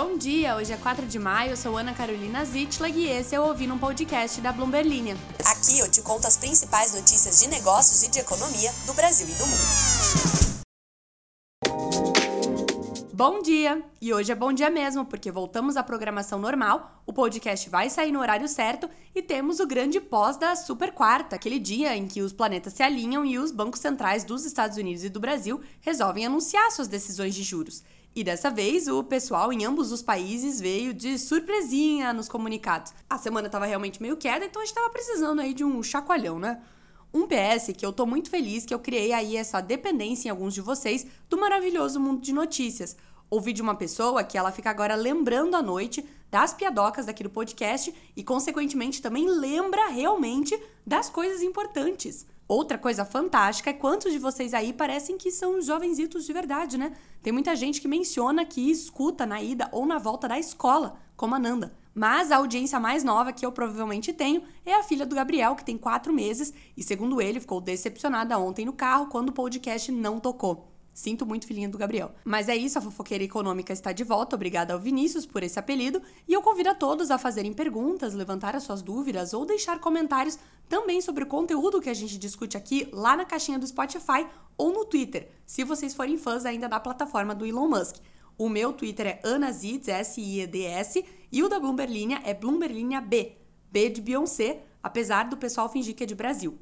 Bom dia, hoje é 4 de maio, eu sou Ana Carolina Zitlag e esse é o Ouvindo um Podcast da Bloomberg Linha. Aqui eu te conto as principais notícias de negócios e de economia do Brasil e do mundo. Bom dia! E hoje é bom dia mesmo, porque voltamos à programação normal, o podcast vai sair no horário certo e temos o grande pós da Super Quarta, aquele dia em que os planetas se alinham e os bancos centrais dos Estados Unidos e do Brasil resolvem anunciar suas decisões de juros. E dessa vez, o pessoal em ambos os países veio de surpresinha nos comunicados. A semana estava realmente meio queda, então a gente estava precisando aí de um chacoalhão, né? Um PS que eu tô muito feliz que eu criei aí essa dependência em alguns de vocês do maravilhoso mundo de notícias. Ouvi de uma pessoa que ela fica agora lembrando à noite das piadocas daqui do podcast e, consequentemente, também lembra realmente das coisas importantes. Outra coisa fantástica é quantos de vocês aí parecem que são jovenzitos de verdade, né? Tem muita gente que menciona que escuta na ida ou na volta da escola, como a Nanda. Mas a audiência mais nova que eu provavelmente tenho é a filha do Gabriel, que tem quatro meses, e segundo ele, ficou decepcionada ontem no carro quando o podcast não tocou. Sinto muito, filhinha do Gabriel. Mas é isso, a fofoqueira econômica está de volta. Obrigada ao Vinícius por esse apelido. E eu convido a todos a fazerem perguntas, levantar as suas dúvidas ou deixar comentários também sobre o conteúdo que a gente discute aqui lá na caixinha do Spotify ou no Twitter, se vocês forem fãs ainda da plataforma do Elon Musk. O meu Twitter é AnaZids, S-I-E-D-S, e o da Bloomberg Linha é Bloomberg Linha B, B de Beyoncé, apesar do pessoal fingir que é de Brasil.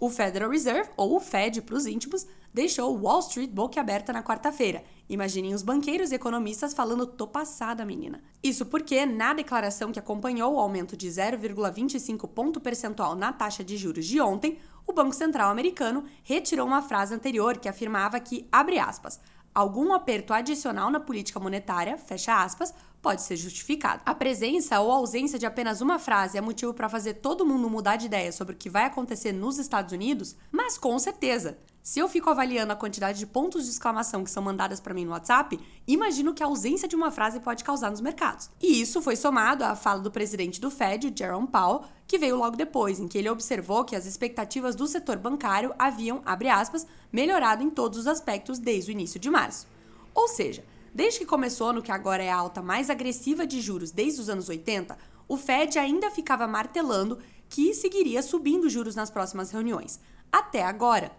O Federal Reserve, ou o Fed para os íntimos, deixou Wall Street boquiaberta na quarta-feira. Imaginem os banqueiros e economistas falando tô passada, menina. Isso porque, na declaração que acompanhou o aumento de 0,25 ponto percentual na taxa de juros de ontem, o Banco Central americano retirou uma frase anterior que afirmava que, abre aspas, algum aperto adicional na política monetária, fecha aspas, pode ser justificado. A presença ou ausência de apenas uma frase é motivo para fazer todo mundo mudar de ideia sobre o que vai acontecer nos Estados Unidos? Mas com certeza. Se eu fico avaliando a quantidade de pontos de exclamação que são mandadas para mim no WhatsApp, imagino que a ausência de uma frase pode causar nos mercados. E isso foi somado à fala do presidente do Fed, Jerome Powell, que veio logo depois, em que ele observou que as expectativas do setor bancário haviam, abre aspas, melhorado em todos os aspectos desde o início de março. Ou seja, Desde que começou no que agora é a alta mais agressiva de juros desde os anos 80, o Fed ainda ficava martelando que seguiria subindo juros nas próximas reuniões. Até agora.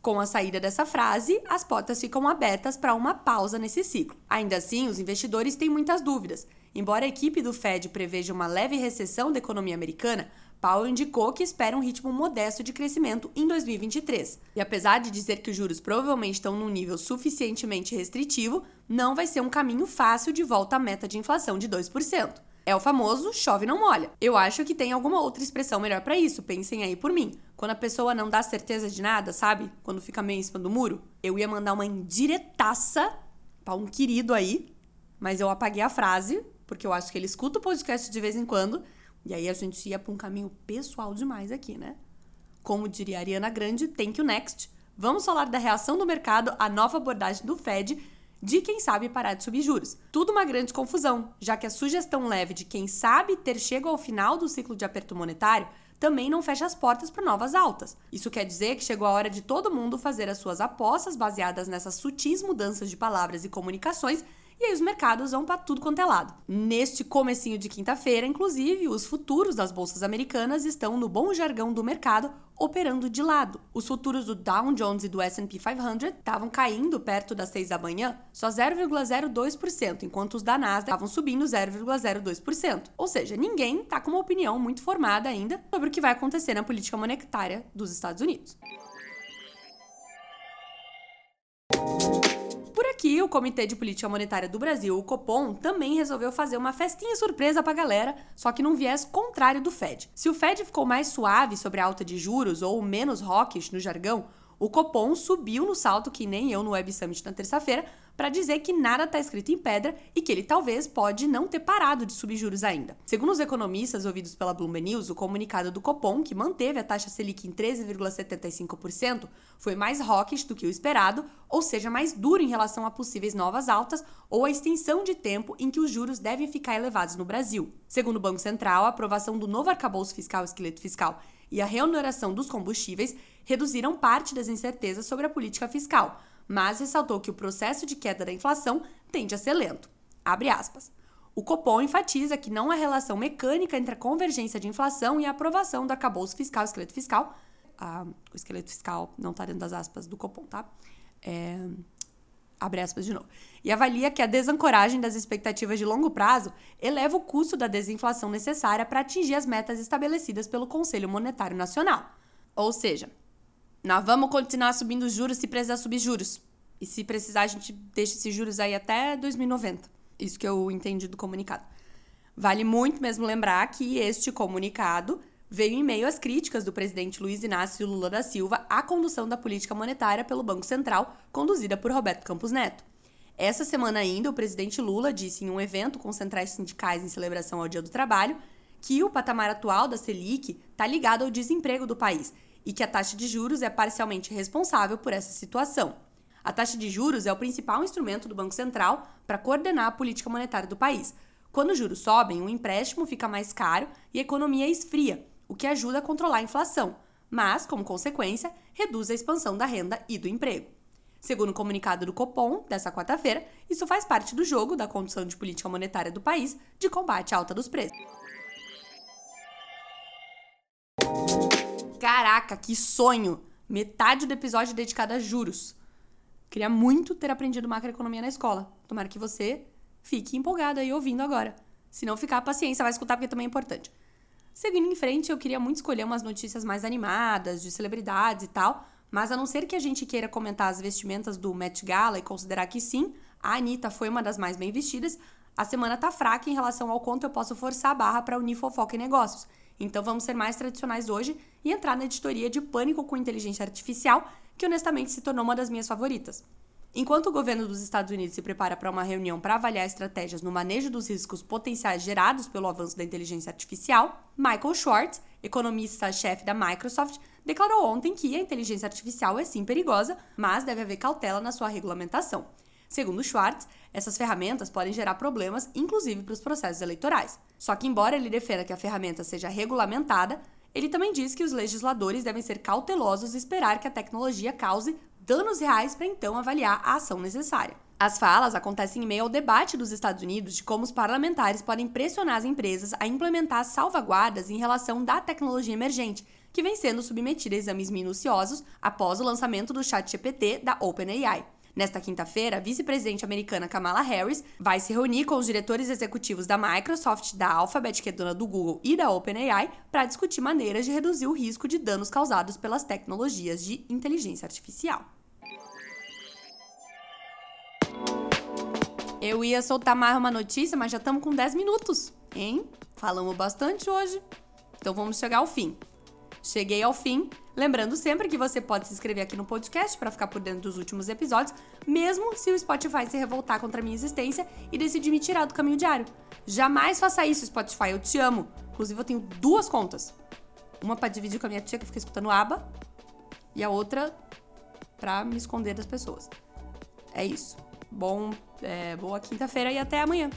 Com a saída dessa frase, as portas ficam abertas para uma pausa nesse ciclo. Ainda assim, os investidores têm muitas dúvidas. Embora a equipe do Fed preveja uma leve recessão da economia americana, Powell indicou que espera um ritmo modesto de crescimento em 2023. E apesar de dizer que os juros provavelmente estão num nível suficientemente restritivo, não vai ser um caminho fácil de volta à meta de inflação de 2%. É o famoso chove não molha. Eu acho que tem alguma outra expressão melhor para isso, pensem aí por mim. Quando a pessoa não dá certeza de nada, sabe? Quando fica meio em cima do muro, eu ia mandar uma indiretaça para um querido aí, mas eu apaguei a frase, porque eu acho que ele escuta o podcast de vez em quando e aí a gente ia para um caminho pessoal demais aqui, né? Como diria a Ariana Grande, thank you next. Vamos falar da reação do mercado à nova abordagem do Fed de quem sabe parar de subir juros. Tudo uma grande confusão, já que a sugestão leve de quem sabe ter chegado ao final do ciclo de aperto monetário também não fecha as portas para novas altas. Isso quer dizer que chegou a hora de todo mundo fazer as suas apostas baseadas nessas sutis mudanças de palavras e comunicações e aí os mercados vão para tudo quanto é lado. Neste comecinho de quinta-feira, inclusive, os futuros das bolsas americanas estão no bom jargão do mercado operando de lado. Os futuros do Dow Jones e do S&P 500 estavam caindo perto das 6 da manhã, só 0,02%, enquanto os da Nasdaq estavam subindo 0,02%. Ou seja, ninguém está com uma opinião muito formada ainda sobre o que vai acontecer na política monetária dos Estados Unidos. Que o Comitê de Política Monetária do Brasil, o Copom, também resolveu fazer uma festinha surpresa pra galera, só que num viés contrário do Fed. Se o Fed ficou mais suave sobre a alta de juros ou menos hawkish no jargão, o Copom subiu no salto que nem eu no Web Summit na terça-feira para dizer que nada está escrito em pedra e que ele talvez pode não ter parado de subir juros ainda. Segundo os economistas ouvidos pela Bloomberg News, o comunicado do Copom, que manteve a taxa Selic em 13,75%, foi mais hawkish do que o esperado, ou seja, mais duro em relação a possíveis novas altas ou a extensão de tempo em que os juros devem ficar elevados no Brasil. Segundo o Banco Central, a aprovação do novo arcabouço fiscal esqueleto fiscal e a reoneração dos combustíveis reduziram parte das incertezas sobre a política fiscal, mas ressaltou que o processo de queda da inflação tende a ser lento. Abre aspas. O Copom enfatiza que não há relação mecânica entre a convergência de inflação e a aprovação do arcabouço fiscal, esqueleto fiscal. Ah, o esqueleto fiscal não está dentro das aspas do Copom, tá? É, abre aspas de novo. E avalia que a desancoragem das expectativas de longo prazo eleva o custo da desinflação necessária para atingir as metas estabelecidas pelo Conselho Monetário Nacional. Ou seja, nós vamos continuar subindo juros se precisar subir juros. E se precisar, a gente deixa esses juros aí até 2090. Isso que eu entendi do comunicado. Vale muito mesmo lembrar que este comunicado veio em meio às críticas do presidente Luiz Inácio Lula da Silva à condução da política monetária pelo Banco Central, conduzida por Roberto Campos Neto. Essa semana ainda, o presidente Lula disse em um evento com centrais sindicais em celebração ao Dia do Trabalho que o patamar atual da Selic está ligado ao desemprego do país e que a taxa de juros é parcialmente responsável por essa situação. A taxa de juros é o principal instrumento do Banco Central para coordenar a política monetária do país. Quando os juros sobem, o empréstimo fica mais caro e a economia esfria, o que ajuda a controlar a inflação, mas, como consequência, reduz a expansão da renda e do emprego. Segundo o comunicado do Copom, dessa quarta-feira, isso faz parte do jogo da condução de política monetária do país de combate à alta dos preços. Caraca, que sonho! Metade do episódio dedicado a juros. Queria muito ter aprendido macroeconomia na escola. Tomara que você fique empolgado aí ouvindo agora. Se não ficar, paciência, vai escutar porque também é importante. Seguindo em frente, eu queria muito escolher umas notícias mais animadas, de celebridades e tal, mas a não ser que a gente queira comentar as vestimentas do Met Gala e considerar que sim, a Anitta foi uma das mais bem vestidas, a semana tá fraca em relação ao quanto eu posso forçar a barra para unir fofoca e negócios. Então vamos ser mais tradicionais hoje e entrar na editoria de Pânico com Inteligência Artificial, que honestamente se tornou uma das minhas favoritas. Enquanto o governo dos Estados Unidos se prepara para uma reunião para avaliar estratégias no manejo dos riscos potenciais gerados pelo avanço da inteligência artificial, Michael Schwartz, economista-chefe da Microsoft, declarou ontem que a inteligência artificial é sim perigosa, mas deve haver cautela na sua regulamentação. Segundo Schwartz, essas ferramentas podem gerar problemas, inclusive para os processos eleitorais. Só que, embora ele defenda que a ferramenta seja regulamentada, ele também diz que os legisladores devem ser cautelosos e esperar que a tecnologia cause danos reais para então avaliar a ação necessária. As falas acontecem em meio ao debate dos Estados Unidos de como os parlamentares podem pressionar as empresas a implementar salvaguardas em relação da tecnologia emergente, que vem sendo submetida a exames minuciosos após o lançamento do ChatGPT da OpenAI. Nesta quinta-feira, a vice-presidente americana Kamala Harris vai se reunir com os diretores executivos da Microsoft, da Alphabet, que é dona do Google, e da OpenAI para discutir maneiras de reduzir o risco de danos causados pelas tecnologias de inteligência artificial. Eu ia soltar mais uma notícia, mas já estamos com 10 minutos, hein? Falamos bastante hoje. Então vamos chegar ao fim. Cheguei ao fim. Lembrando sempre que você pode se inscrever aqui no podcast para ficar por dentro dos últimos episódios, mesmo se o Spotify se revoltar contra a minha existência e decidir me tirar do caminho diário. Jamais faça isso, Spotify, eu te amo. Inclusive, eu tenho duas contas. Uma para dividir com a minha tia que fica escutando aba, e a outra para me esconder das pessoas. É isso. Bom, é, boa quinta-feira e até amanhã.